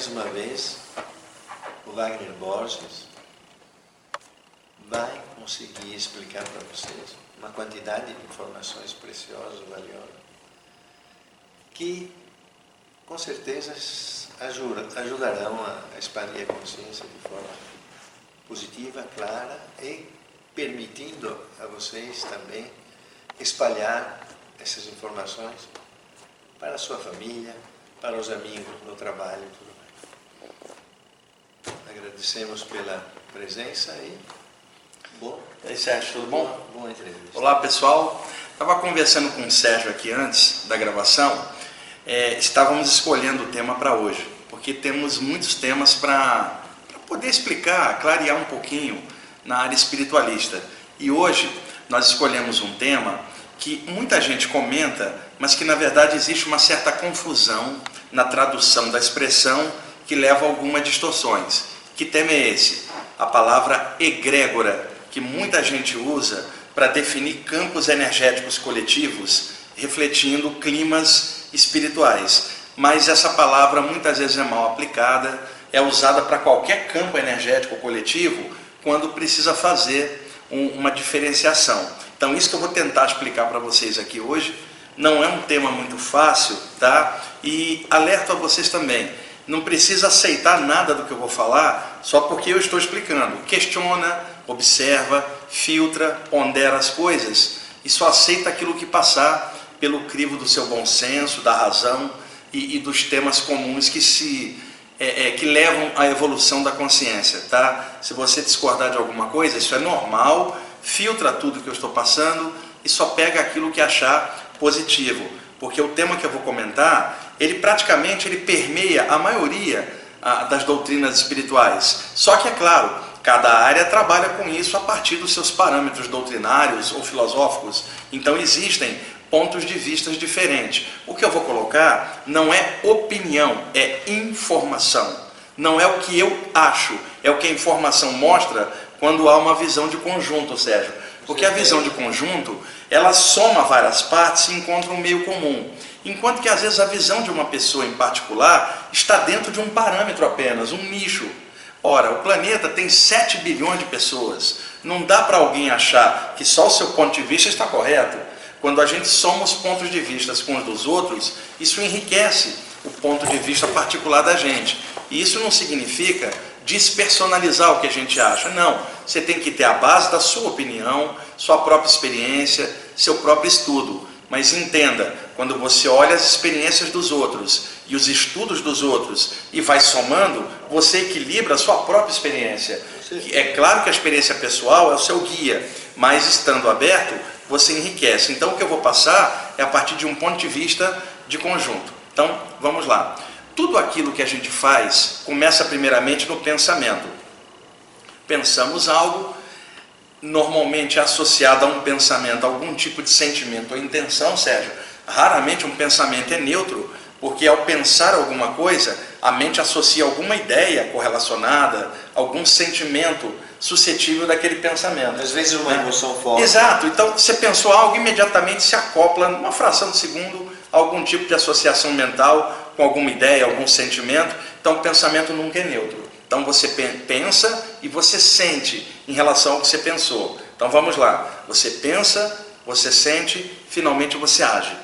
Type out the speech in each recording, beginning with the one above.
mais uma vez, o Wagner Borges vai conseguir explicar para vocês uma quantidade de informações preciosas, valiosas, que com certeza ajudarão a expandir a consciência de forma positiva, clara e permitindo a vocês também espalhar essas informações para a sua família, para os amigos no trabalho e tudo. Agradecemos pela presença e bom. E aí, Sérgio, tudo bom? Boa, boa entrevista. Olá, pessoal. Estava conversando com o Sérgio aqui antes da gravação. É, estávamos escolhendo o tema para hoje, porque temos muitos temas para poder explicar, clarear um pouquinho na área espiritualista. E hoje nós escolhemos um tema que muita gente comenta, mas que na verdade existe uma certa confusão na tradução da expressão que leva a algumas distorções. Que tema é esse? A palavra egrégora, que muita gente usa para definir campos energéticos coletivos, refletindo climas espirituais. Mas essa palavra muitas vezes é mal aplicada, é usada para qualquer campo energético coletivo quando precisa fazer um, uma diferenciação. Então, isso que eu vou tentar explicar para vocês aqui hoje não é um tema muito fácil, tá? E alerto a vocês também, não precisa aceitar nada do que eu vou falar só porque eu estou explicando. Questiona, observa, filtra, pondera as coisas e só aceita aquilo que passar pelo crivo do seu bom senso, da razão e, e dos temas comuns que se é, é, que levam à evolução da consciência, tá? Se você discordar de alguma coisa, isso é normal filtra tudo que eu estou passando e só pega aquilo que achar positivo, porque o tema que eu vou comentar, ele praticamente ele permeia a maioria a, das doutrinas espirituais. Só que é claro, cada área trabalha com isso a partir dos seus parâmetros doutrinários ou filosóficos. Então existem pontos de vista diferentes. O que eu vou colocar não é opinião, é informação. Não é o que eu acho, é o que a informação mostra quando há uma visão de conjunto, Sérgio. Porque a visão de conjunto, ela soma várias partes e encontra um meio comum. Enquanto que às vezes a visão de uma pessoa em particular está dentro de um parâmetro apenas, um nicho. Ora, o planeta tem 7 bilhões de pessoas. Não dá para alguém achar que só o seu ponto de vista está correto. Quando a gente soma os pontos de vista com os dos outros, isso enriquece o ponto de vista particular da gente. E isso não significa despersonalizar o que a gente acha. Não, você tem que ter a base da sua opinião, sua própria experiência, seu próprio estudo. Mas entenda, quando você olha as experiências dos outros e os estudos dos outros e vai somando, você equilibra a sua própria experiência. É claro que a experiência pessoal é o seu guia, mas estando aberto, você enriquece. Então o que eu vou passar é a partir de um ponto de vista de conjunto. Então, vamos lá. Tudo aquilo que a gente faz começa primeiramente no pensamento. Pensamos algo, normalmente associado a um pensamento, algum tipo de sentimento ou intenção, Sérgio. Raramente um pensamento é neutro, porque ao pensar alguma coisa, a mente associa alguma ideia correlacionada, algum sentimento suscetível daquele pensamento. Às vezes uma emoção forte. Exato. Então você pensou algo, imediatamente se acopla, numa fração de segundo, algum tipo de associação mental com alguma ideia, algum sentimento. Então, o pensamento nunca é neutro. Então, você pensa e você sente em relação ao que você pensou. Então, vamos lá. Você pensa, você sente, finalmente você age.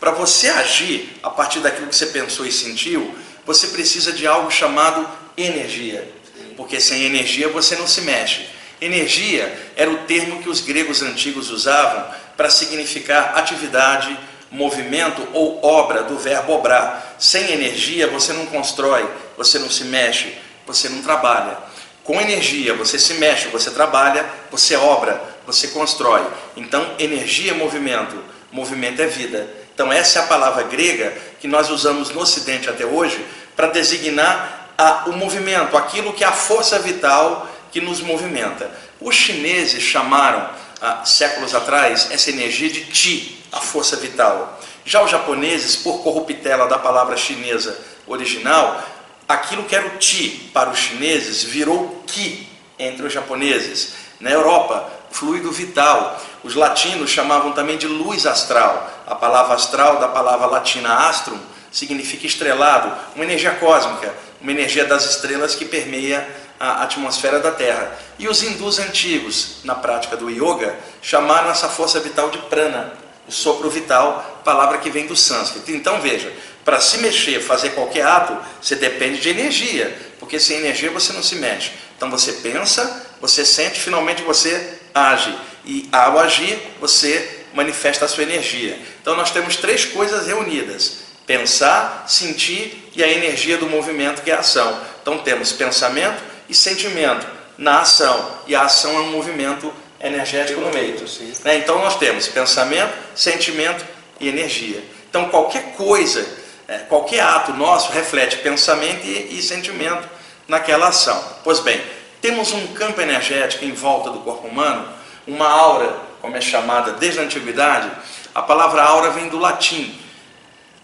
Para você agir a partir daquilo que você pensou e sentiu, você precisa de algo chamado energia. Porque sem energia você não se mexe. Energia era o termo que os gregos antigos usavam para significar atividade, movimento ou obra do verbo obrar. Sem energia você não constrói, você não se mexe, você não trabalha. Com energia você se mexe, você trabalha, você obra, você constrói. Então, energia é movimento, movimento é vida. Então, essa é a palavra grega que nós usamos no Ocidente até hoje para designar a, o movimento, aquilo que é a força vital que nos movimenta. Os chineses chamaram, há séculos atrás, essa energia de Ti, a força vital. Já os japoneses, por corruptela da palavra chinesa original, aquilo que era o ti para os chineses virou ki entre os japoneses. Na Europa, fluido vital. Os latinos chamavam também de luz astral. A palavra astral, da palavra latina astrum, significa estrelado, uma energia cósmica, uma energia das estrelas que permeia a atmosfera da Terra. E os hindus antigos, na prática do yoga, chamaram essa força vital de prana, o sopro vital, palavra que vem do sânscrito. Então veja, para se mexer, fazer qualquer ato, você depende de energia, porque sem energia você não se mexe. Então você pensa, você sente, finalmente você age. E ao agir, você manifesta a sua energia. Então nós temos três coisas reunidas: pensar, sentir e a energia do movimento que é a ação. Então temos pensamento e sentimento na ação, e a ação é um movimento energético no meio. Né? Então nós temos pensamento, sentimento e energia. Então qualquer coisa, é, qualquer ato nosso reflete pensamento e, e sentimento naquela ação. Pois bem, temos um campo energético em volta do corpo humano, uma aura, como é chamada desde a antiguidade. A palavra aura vem do latim.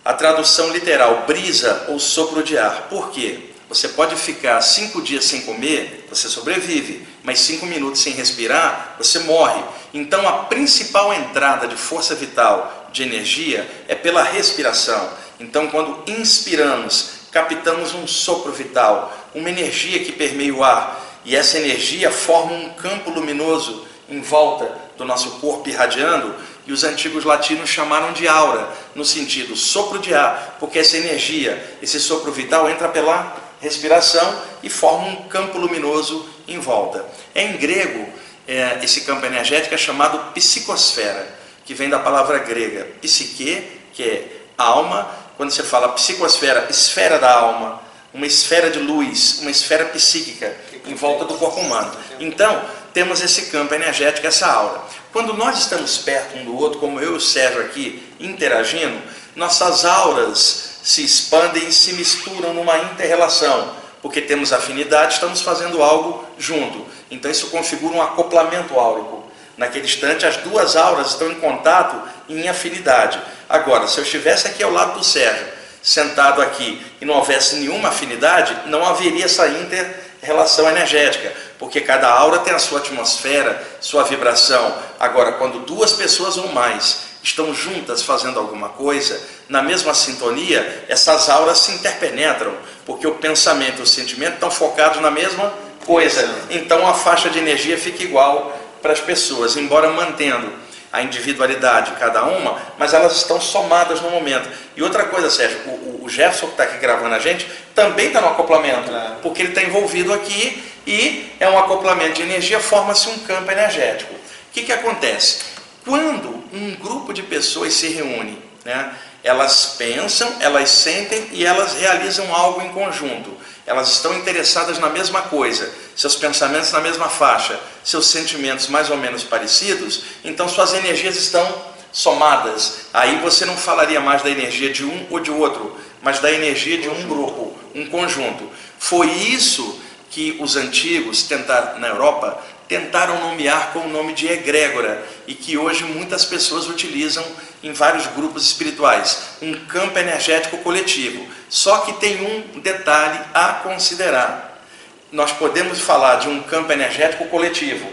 A tradução literal, brisa ou sopro de ar. Por quê? Você pode ficar cinco dias sem comer, você sobrevive, mas cinco minutos sem respirar, você morre. Então, a principal entrada de força vital, de energia, é pela respiração. Então, quando inspiramos, captamos um sopro vital, uma energia que permeia o ar, e essa energia forma um campo luminoso em volta do nosso corpo irradiando, e os antigos latinos chamaram de aura, no sentido sopro de ar, porque essa energia, esse sopro vital entra pela respiração e forma um campo luminoso em volta. Em grego, é, esse campo energético é chamado psicosfera, que vem da palavra grega psique, que é alma. Quando você fala psicosfera, esfera da alma, uma esfera de luz, uma esfera psíquica em volta do corpo humano. Então, temos esse campo energético, essa aura. Quando nós estamos perto um do outro, como eu e o Sérgio aqui interagindo, nossas auras se expandem se misturam numa interrelação, porque temos afinidade, estamos fazendo algo junto. Então isso configura um acoplamento áurico. Naquele instante, as duas auras estão em contato em afinidade. Agora, se eu estivesse aqui ao lado do Sérgio, sentado aqui, e não houvesse nenhuma afinidade, não haveria essa inter-relação energética, porque cada aura tem a sua atmosfera, sua vibração. Agora, quando duas pessoas ou mais estão juntas fazendo alguma coisa, na mesma sintonia, essas auras se interpenetram, porque o pensamento e o sentimento estão focados na mesma coisa. Então a faixa de energia fica igual para as pessoas, embora mantendo a individualidade de cada uma, mas elas estão somadas no momento. E outra coisa, Sérgio, o, o Jefferson que está aqui gravando a gente também está no acoplamento, claro. porque ele está envolvido aqui e é um acoplamento de energia, forma-se um campo energético. O que, que acontece? Quando um grupo de pessoas se reúne, né, elas pensam, elas sentem e elas realizam algo em conjunto. Elas estão interessadas na mesma coisa, seus pensamentos na mesma faixa, seus sentimentos mais ou menos parecidos, então suas energias estão somadas. Aí você não falaria mais da energia de um ou de outro, mas da energia de um grupo, um conjunto. Foi isso que os antigos tentaram na Europa tentaram nomear com o nome de egrégora e que hoje muitas pessoas utilizam em vários grupos espirituais, um campo energético coletivo. Só que tem um detalhe a considerar. Nós podemos falar de um campo energético coletivo,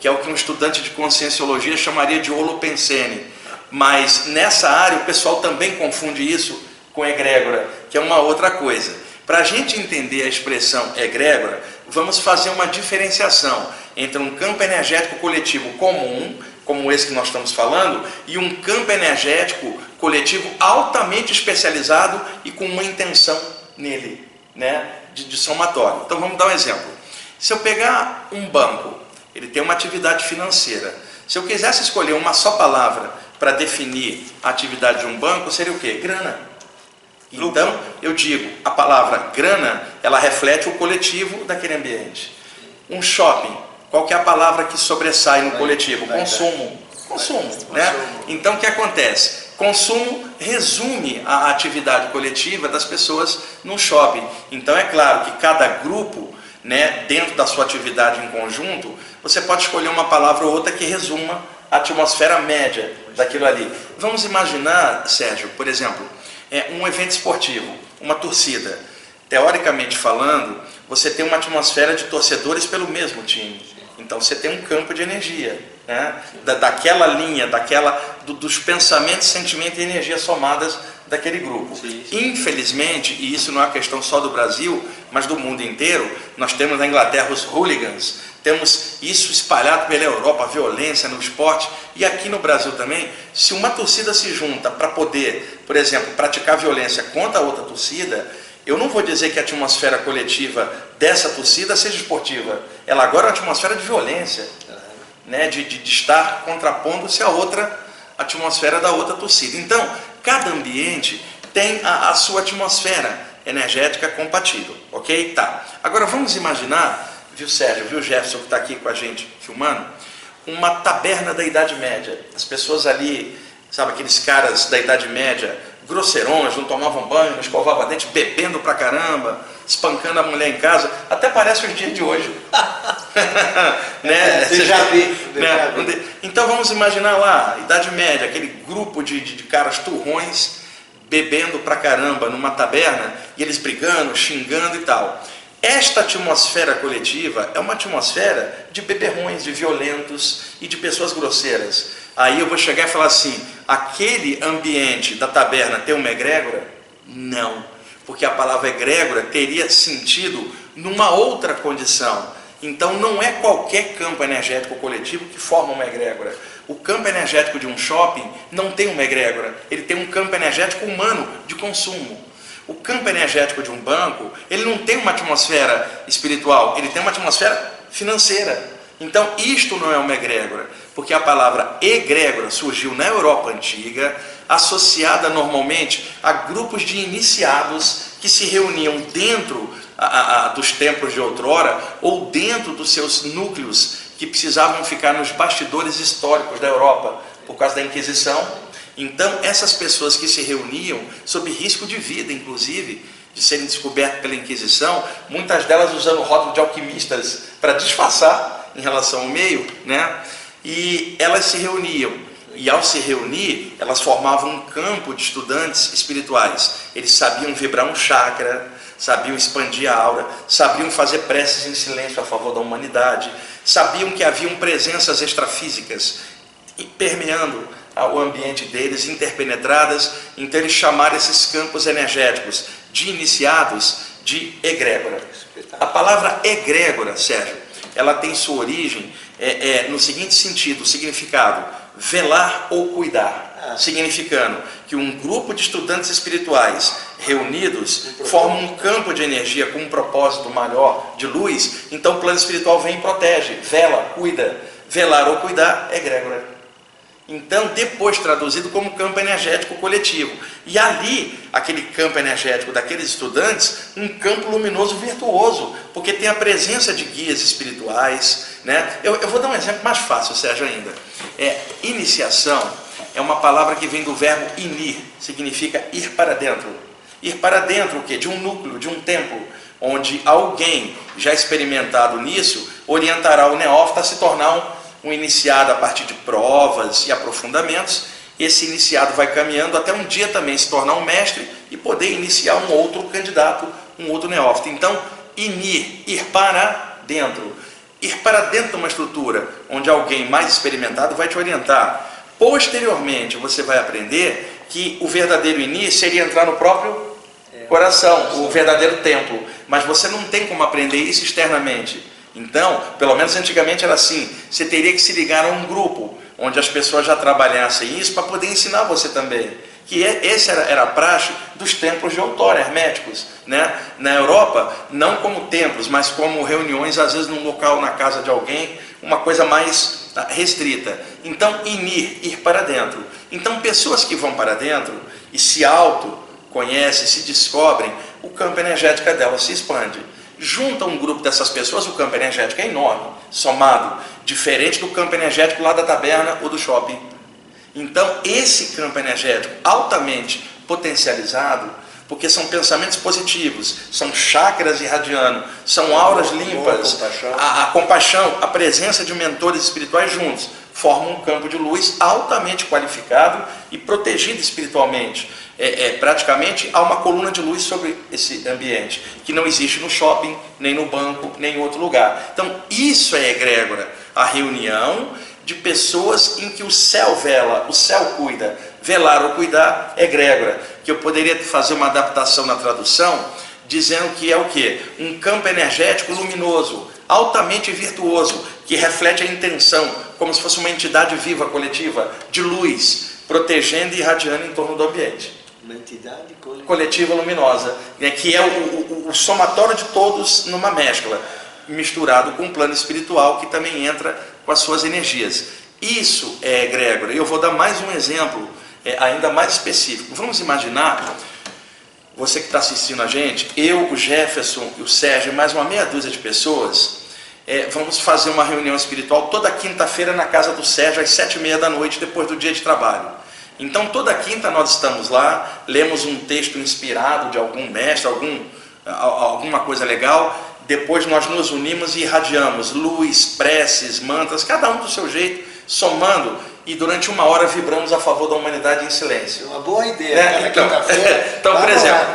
que é o que um estudante de conscienciologia chamaria de holopensene. Mas nessa área o pessoal também confunde isso com egrégora, que é uma outra coisa. Para a gente entender a expressão egrégora, vamos fazer uma diferenciação entre um campo energético coletivo comum, como esse que nós estamos falando, e um campo energético coletivo altamente especializado e com uma intenção nele, né, de, de somatório. Então vamos dar um exemplo. Se eu pegar um banco, ele tem uma atividade financeira. Se eu quisesse escolher uma só palavra para definir a atividade de um banco, seria o quê? Grana. Então, eu digo, a palavra grana, ela reflete o coletivo daquele ambiente. Um shopping, qual que é a palavra que sobressai no coletivo? Consumo. Consumo, né? Então o que acontece? Consumo resume a atividade coletiva das pessoas no shopping. Então é claro que cada grupo, né, dentro da sua atividade em conjunto, você pode escolher uma palavra ou outra que resuma a atmosfera média daquilo ali. Vamos imaginar, Sérgio, por exemplo, é um evento esportivo, uma torcida. Teoricamente falando, você tem uma atmosfera de torcedores pelo mesmo time. Então você tem um campo de energia. né? da, daquela linha, daquela do, dos pensamentos, sentimentos e energias somadas daquele grupo. Sim, sim. Infelizmente, e isso não é uma questão só do Brasil, mas do mundo inteiro, nós temos na Inglaterra os hooligans, temos isso espalhado pela Europa, a violência no esporte, e aqui no Brasil também. Se uma torcida se junta para poder, por exemplo, praticar violência contra a outra torcida, eu não vou dizer que a atmosfera coletiva dessa torcida seja esportiva. Ela agora é uma atmosfera de violência, né? de, de, de estar contrapondo-se a outra atmosfera da outra torcida. Então, cada ambiente tem a, a sua atmosfera energética compatível, ok? Tá. Agora vamos imaginar viu Sérgio, viu Jefferson que está aqui com a gente filmando, uma taberna da Idade Média. As pessoas ali, sabe, aqueles caras da Idade Média, grosseirões, não tomavam banho, não escovavam dente, bebendo pra caramba, espancando a mulher em casa, até parece os dias de hoje. né? Você já vi. Né? Então vamos imaginar lá, Idade Média, aquele grupo de, de, de caras turrões bebendo pra caramba numa taberna e eles brigando, xingando e tal. Esta atmosfera coletiva é uma atmosfera de beberrões, de violentos e de pessoas grosseiras. Aí eu vou chegar e falar assim: aquele ambiente da taberna tem uma egrégora? Não, porque a palavra egrégora teria sentido numa outra condição. Então não é qualquer campo energético coletivo que forma uma egrégora. O campo energético de um shopping não tem uma egrégora, ele tem um campo energético humano de consumo. O campo energético de um banco, ele não tem uma atmosfera espiritual, ele tem uma atmosfera financeira. Então, isto não é uma egrégora, porque a palavra egrégora surgiu na Europa antiga, associada normalmente a grupos de iniciados que se reuniam dentro a, a, dos templos de outrora ou dentro dos seus núcleos que precisavam ficar nos bastidores históricos da Europa por causa da Inquisição então, essas pessoas que se reuniam, sob risco de vida, inclusive, de serem descobertas pela Inquisição, muitas delas usando o rótulo de alquimistas para disfarçar em relação ao meio, né? E elas se reuniam. E ao se reunir, elas formavam um campo de estudantes espirituais. Eles sabiam vibrar um chakra, sabiam expandir a aura, sabiam fazer preces em silêncio a favor da humanidade, sabiam que haviam presenças extrafísicas permeando o ambiente deles, interpenetradas, então eles chamaram esses campos energéticos de iniciados de egrégora. A palavra egrégora, Sérgio, ela tem sua origem é, é, no seguinte sentido, significado, velar ou cuidar, ah. significando que um grupo de estudantes espirituais reunidos formam um campo de energia com um propósito maior de luz, então o plano espiritual vem e protege, vela, cuida. Velar ou cuidar é egrégora. Então, depois traduzido como campo energético coletivo. E ali, aquele campo energético daqueles estudantes, um campo luminoso virtuoso, porque tem a presença de guias espirituais. Né? Eu, eu vou dar um exemplo mais fácil, Sérgio, ainda. É, iniciação é uma palavra que vem do verbo inir, significa ir para dentro. Ir para dentro o quê? De um núcleo, de um templo, onde alguém já experimentado nisso orientará o neófito a se tornar um um iniciado a partir de provas e aprofundamentos, esse iniciado vai caminhando até um dia também se tornar um mestre e poder iniciar um outro candidato, um outro neófito. Então, inir, ir para dentro. Ir para dentro de uma estrutura onde alguém mais experimentado vai te orientar. Posteriormente, você vai aprender que o verdadeiro inir seria entrar no próprio coração, o verdadeiro templo. Mas você não tem como aprender isso externamente. Então, pelo menos antigamente era assim: você teria que se ligar a um grupo onde as pessoas já trabalhassem isso para poder ensinar você também. Que é, esse era, era a praxe dos templos de outrora, herméticos. Né? Na Europa, não como templos, mas como reuniões, às vezes num local, na casa de alguém, uma coisa mais ah, restrita. Então, inir, ir para dentro. Então, pessoas que vão para dentro e se auto-conhecem, se descobrem, o campo energético delas se expande junta um grupo dessas pessoas, o campo energético é enorme, somado, diferente do campo energético lá da taberna ou do shopping. Então, esse campo energético altamente potencializado, porque são pensamentos positivos, são chakras irradiando, são auras limpas, a, a compaixão, a presença de mentores espirituais juntos, formam um campo de luz altamente qualificado e protegido espiritualmente é, é, praticamente há uma coluna de luz sobre esse ambiente, que não existe no shopping, nem no banco, nem em outro lugar. Então, isso é egrégora. A reunião de pessoas em que o céu vela, o céu cuida. Velar ou cuidar é egrégora, que eu poderia fazer uma adaptação na tradução, dizendo que é o que? Um campo energético luminoso, altamente virtuoso, que reflete a intenção, como se fosse uma entidade viva, coletiva, de luz, protegendo e irradiando em torno do ambiente. Uma entidade coletiva, coletiva luminosa, né, que é o, o, o somatório de todos numa mescla, misturado com o plano espiritual que também entra com as suas energias. Isso é egrégora. Eu vou dar mais um exemplo, é, ainda mais específico. Vamos imaginar, você que está assistindo a gente, eu, o Jefferson e o Sérgio, mais uma meia dúzia de pessoas, é, vamos fazer uma reunião espiritual toda quinta-feira na casa do Sérgio, às sete e meia da noite, depois do dia de trabalho. Então, toda quinta nós estamos lá, lemos um texto inspirado de algum mestre, algum, alguma coisa legal, depois nós nos unimos e irradiamos luz, preces, mantras, cada um do seu jeito, somando e durante uma hora vibramos a favor da humanidade em silêncio. Uma boa ideia. Né? Então, então, por exemplo,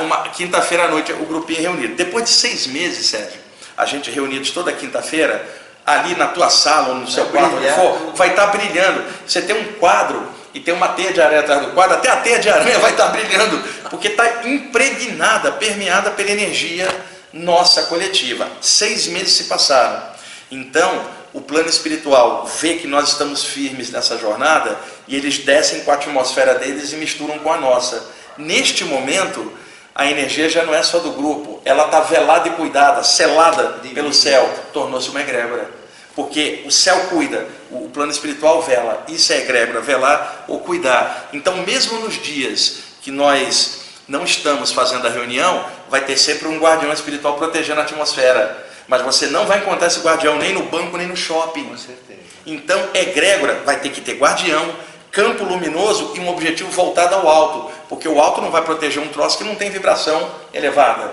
uma quinta-feira à noite o grupinho reunido. Depois de seis meses, Sérgio, a gente reunidos toda quinta-feira, ali na tua sala ou no seu vai quarto, onde for, vai estar tá brilhando. Você tem um quadro e tem uma teia de aranha atrás do quadro, até a teia de aranha vai estar tá brilhando, porque está impregnada, permeada pela energia nossa coletiva. Seis meses se passaram. Então, o plano espiritual vê que nós estamos firmes nessa jornada e eles descem com a atmosfera deles e misturam com a nossa. Neste momento, a energia já não é só do grupo, ela está velada e cuidada, selada pelo céu, tornou-se uma egrégora. Porque o céu cuida, o plano espiritual vela, isso é egrégora, velar ou cuidar. Então, mesmo nos dias que nós não estamos fazendo a reunião, vai ter sempre um guardião espiritual protegendo a atmosfera. Mas você não vai encontrar esse guardião nem no banco, nem no shopping. Com certeza. Então, egrégora vai ter que ter guardião, campo luminoso e um objetivo voltado ao alto. Porque o alto não vai proteger um troço que não tem vibração elevada.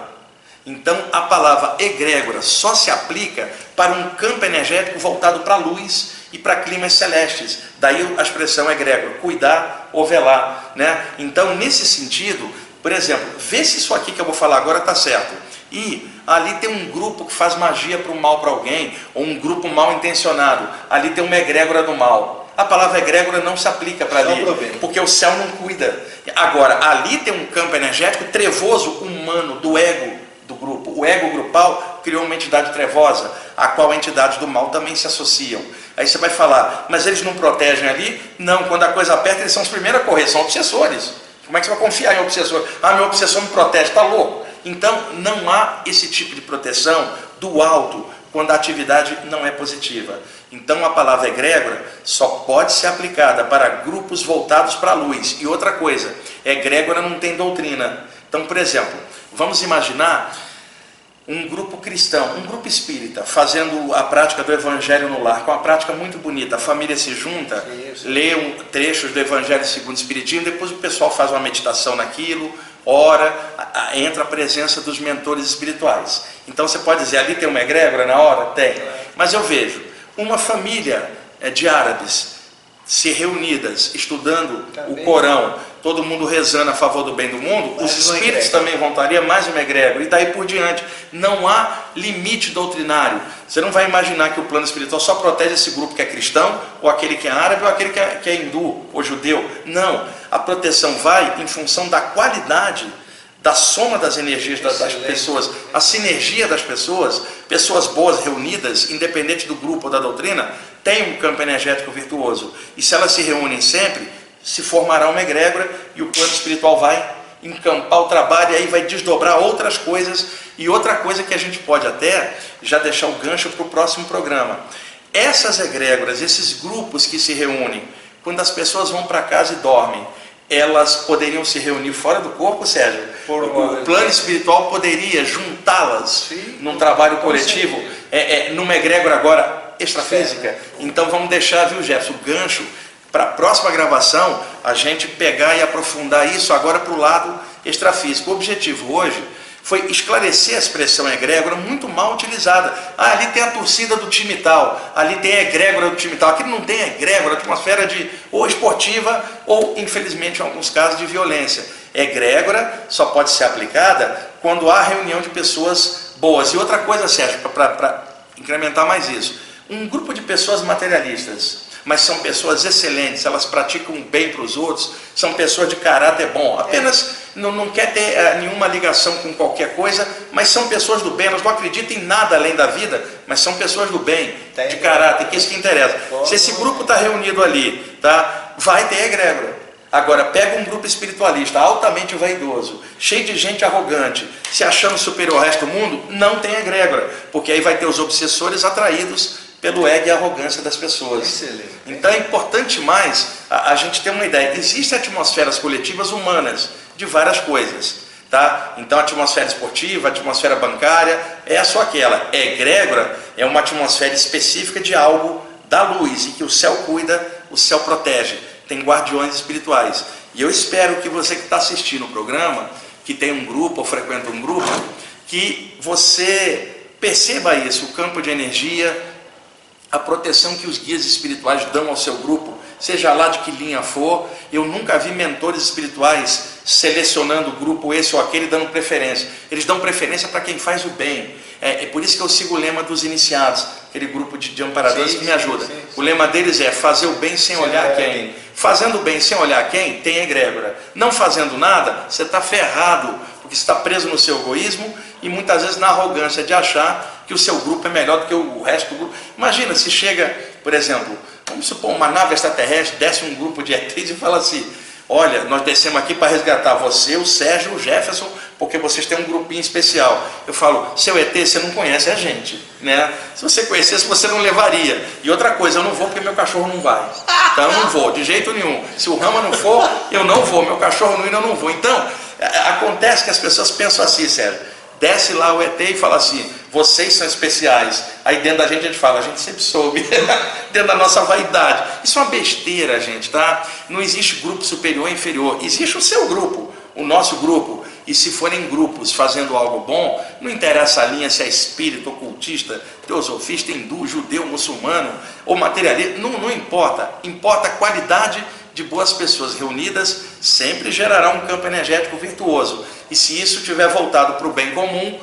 Então, a palavra egrégora só se aplica para um campo energético voltado para a luz e para climas celestes. Daí a expressão egrégora, cuidar ou velar. Né? Então, nesse sentido, por exemplo, vê se isso aqui que eu vou falar agora está certo. E ali tem um grupo que faz magia para o mal para alguém, ou um grupo mal intencionado. Ali tem uma egrégora do mal. A palavra egrégora não se aplica para ali, porque o céu não cuida. Agora, ali tem um campo energético trevoso, humano, do ego do grupo. O ego grupal criou uma entidade trevosa, a qual entidades do mal também se associam. Aí você vai falar, mas eles não protegem ali? Não, quando a coisa aperta, eles são os primeiros a correr, são obsessores. Como é que você vai confiar em obsessor? Ah, meu obsessor me protege, está louco. Então, não há esse tipo de proteção do alto quando a atividade não é positiva. Então, a palavra egrégora só pode ser aplicada para grupos voltados para a luz. E outra coisa, egrégora não tem doutrina. Então, por exemplo, vamos imaginar um grupo cristão, um grupo espírita, fazendo a prática do Evangelho no lar, com uma prática muito bonita. A família se junta, Isso. lê um, trechos do Evangelho segundo o Espiritismo, depois o pessoal faz uma meditação naquilo, ora, a, a, entra a presença dos mentores espirituais. Então você pode dizer, ali tem uma egrégora na hora? Tem. Mas eu vejo uma família é, de árabes se reunidas, estudando o Corão, todo mundo rezando a favor do bem do mundo, mais os espíritos também vão é mais uma egrégora, e daí por diante. Não há limite doutrinário. Você não vai imaginar que o plano espiritual só protege esse grupo que é cristão, ou aquele que é árabe, ou aquele que é, que é hindu, ou judeu. Não. A proteção vai em função da qualidade da soma das energias das, das, pessoas, a sinergia das pessoas, pessoas boas reunidas, independente do grupo ou da doutrina, tem um campo energético virtuoso. E se elas se reúnem sempre, se formará uma egrégora e o plano espiritual vai encampar o trabalho e aí vai desdobrar outras coisas. E outra coisa que a gente pode até já deixar o gancho para o próximo programa. Essas egrégoras, esses grupos que se reúnem, quando as pessoas vão para casa e dormem, elas poderiam se reunir fora do corpo, Sérgio? o plano espiritual poderia juntá-las num trabalho coletivo, é, é, numa egrégora agora extrafísica. Então vamos deixar, viu, Jefferson, o gancho para a próxima gravação, a gente pegar e aprofundar isso agora para o lado extrafísico. O objetivo hoje foi esclarecer a expressão egrégora muito mal utilizada. Ah, ali tem a torcida do time tal, ali tem a egrégora do time tal. Aqui não tem egrégora, atmosfera de ou esportiva ou, infelizmente, em alguns casos, de violência. Egrégora só pode ser aplicada quando há reunião de pessoas boas. E outra coisa, Sérgio, para incrementar mais isso um grupo de pessoas materialistas, mas são pessoas excelentes, elas praticam bem para os outros, são pessoas de caráter bom, apenas não, não quer ter uh, nenhuma ligação com qualquer coisa, mas são pessoas do bem, elas não acreditam em nada além da vida, mas são pessoas do bem, de caráter, que é isso que interessa. Se esse grupo está reunido ali, tá, vai ter egrégora. Agora, pega um grupo espiritualista altamente vaidoso, cheio de gente arrogante, se achando superior ao resto do mundo, não tem egrégora, porque aí vai ter os obsessores atraídos pelo ego e arrogância das pessoas. Excelente. Então é importante mais a, a gente ter uma ideia. Existem atmosferas coletivas humanas de várias coisas. Tá? Então, a atmosfera esportiva, a atmosfera bancária, é só aquela. É egrégora é uma atmosfera específica de algo da luz e que o céu cuida, o céu protege tem guardiões espirituais. E eu espero que você que está assistindo o programa, que tem um grupo ou frequenta um grupo, que você perceba isso, o campo de energia, a proteção que os guias espirituais dão ao seu grupo, seja lá de que linha for. Eu nunca vi mentores espirituais selecionando o grupo esse ou aquele dando preferência. Eles dão preferência para quem faz o bem. É, é, por isso que eu sigo o lema dos iniciados, aquele grupo de, de amparadores sim, que me ajuda. Sim, sim, o lema deles é fazer o bem sem, sem olhar quem. Fazendo o bem sem olhar quem, tem egrégora. Não fazendo nada, você está ferrado, porque está preso no seu egoísmo e muitas vezes na arrogância de achar que o seu grupo é melhor do que o resto do grupo. Imagina se chega, por exemplo, vamos supor uma nave extraterrestre, desce um grupo de ETs e fala assim: Olha, nós descemos aqui para resgatar você, o Sérgio, o Jefferson, porque vocês têm um grupinho especial. Eu falo, seu ET, você não conhece a gente, né? Se você conhecesse, você não levaria. E outra coisa, eu não vou porque meu cachorro não vai. Então eu não vou, de jeito nenhum. Se o Rama não for, eu não vou. Meu cachorro não ir, eu não vou. Então, acontece que as pessoas pensam assim, Sérgio. Desce lá o ET e fala assim: vocês são especiais. Aí dentro da gente a gente fala: a gente sempre soube, dentro da nossa vaidade. Isso é uma besteira, gente, tá? Não existe grupo superior e inferior. Existe o seu grupo, o nosso grupo. E se forem grupos fazendo algo bom, não interessa a linha se é espírito, ocultista, teosofista, hindu, judeu, muçulmano ou materialista, não, não importa. Importa a qualidade de boas pessoas reunidas, sempre gerará um campo energético virtuoso. E se isso tiver voltado para o bem comum,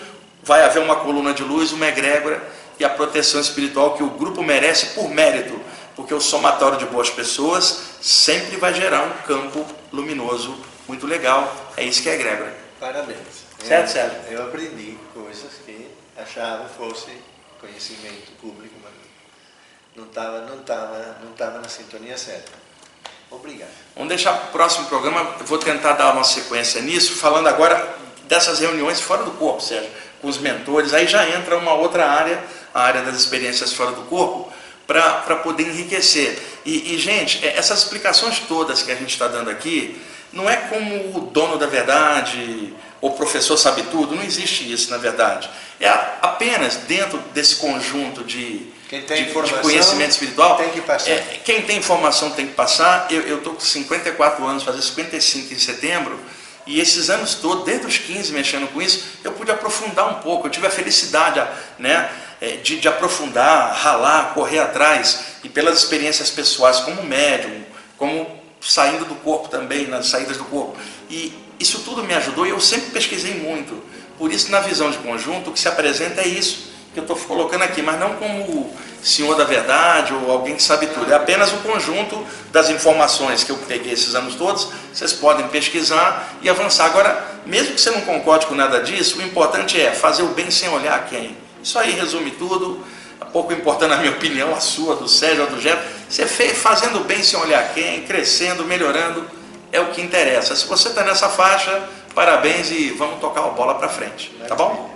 vai haver uma coluna de luz, uma egrégora e a proteção espiritual que o grupo merece por mérito, porque o somatório de boas pessoas sempre vai gerar um campo luminoso muito legal. É isso que é egrégora. Parabéns. Certo, Sérgio? Eu aprendi coisas que achava fosse conhecimento público, mas não estava não tava, não tava na sintonia certa. Obrigado. Vamos deixar para o próximo programa, eu vou tentar dar uma sequência nisso, falando agora dessas reuniões fora do corpo, Sérgio, com os mentores, aí já entra uma outra área, a área das experiências fora do corpo, para poder enriquecer. E, e, gente, é, essas explicações todas que a gente está dando aqui, não é como o dono da verdade, o professor sabe tudo, não existe isso na verdade. É apenas dentro desse conjunto de, quem tem de, de conhecimento espiritual. Tem que passar. É, quem tem informação tem que passar. Eu estou com 54 anos, fazer 55 em setembro. E esses anos todos, desde os 15 mexendo com isso, eu pude aprofundar um pouco. Eu tive a felicidade né, é, de, de aprofundar, ralar, correr atrás. E pelas experiências pessoais, como médium, como saindo do corpo também, nas saídas do corpo. E isso tudo me ajudou e eu sempre pesquisei muito. Por isso, na visão de conjunto, o que se apresenta é isso que eu estou colocando aqui, mas não como senhor da verdade ou alguém que sabe tudo. É apenas o conjunto das informações que eu peguei esses anos todos. Vocês podem pesquisar e avançar. Agora, mesmo que você não concorde com nada disso, o importante é fazer o bem sem olhar quem. Isso aí resume tudo. Pouco importando a minha opinião, a sua, do Sérgio, a do Jeff. Você fazendo o bem sem olhar quem, crescendo, melhorando, é o que interessa. Se você está nessa faixa, parabéns e vamos tocar a bola para frente. Tá bom?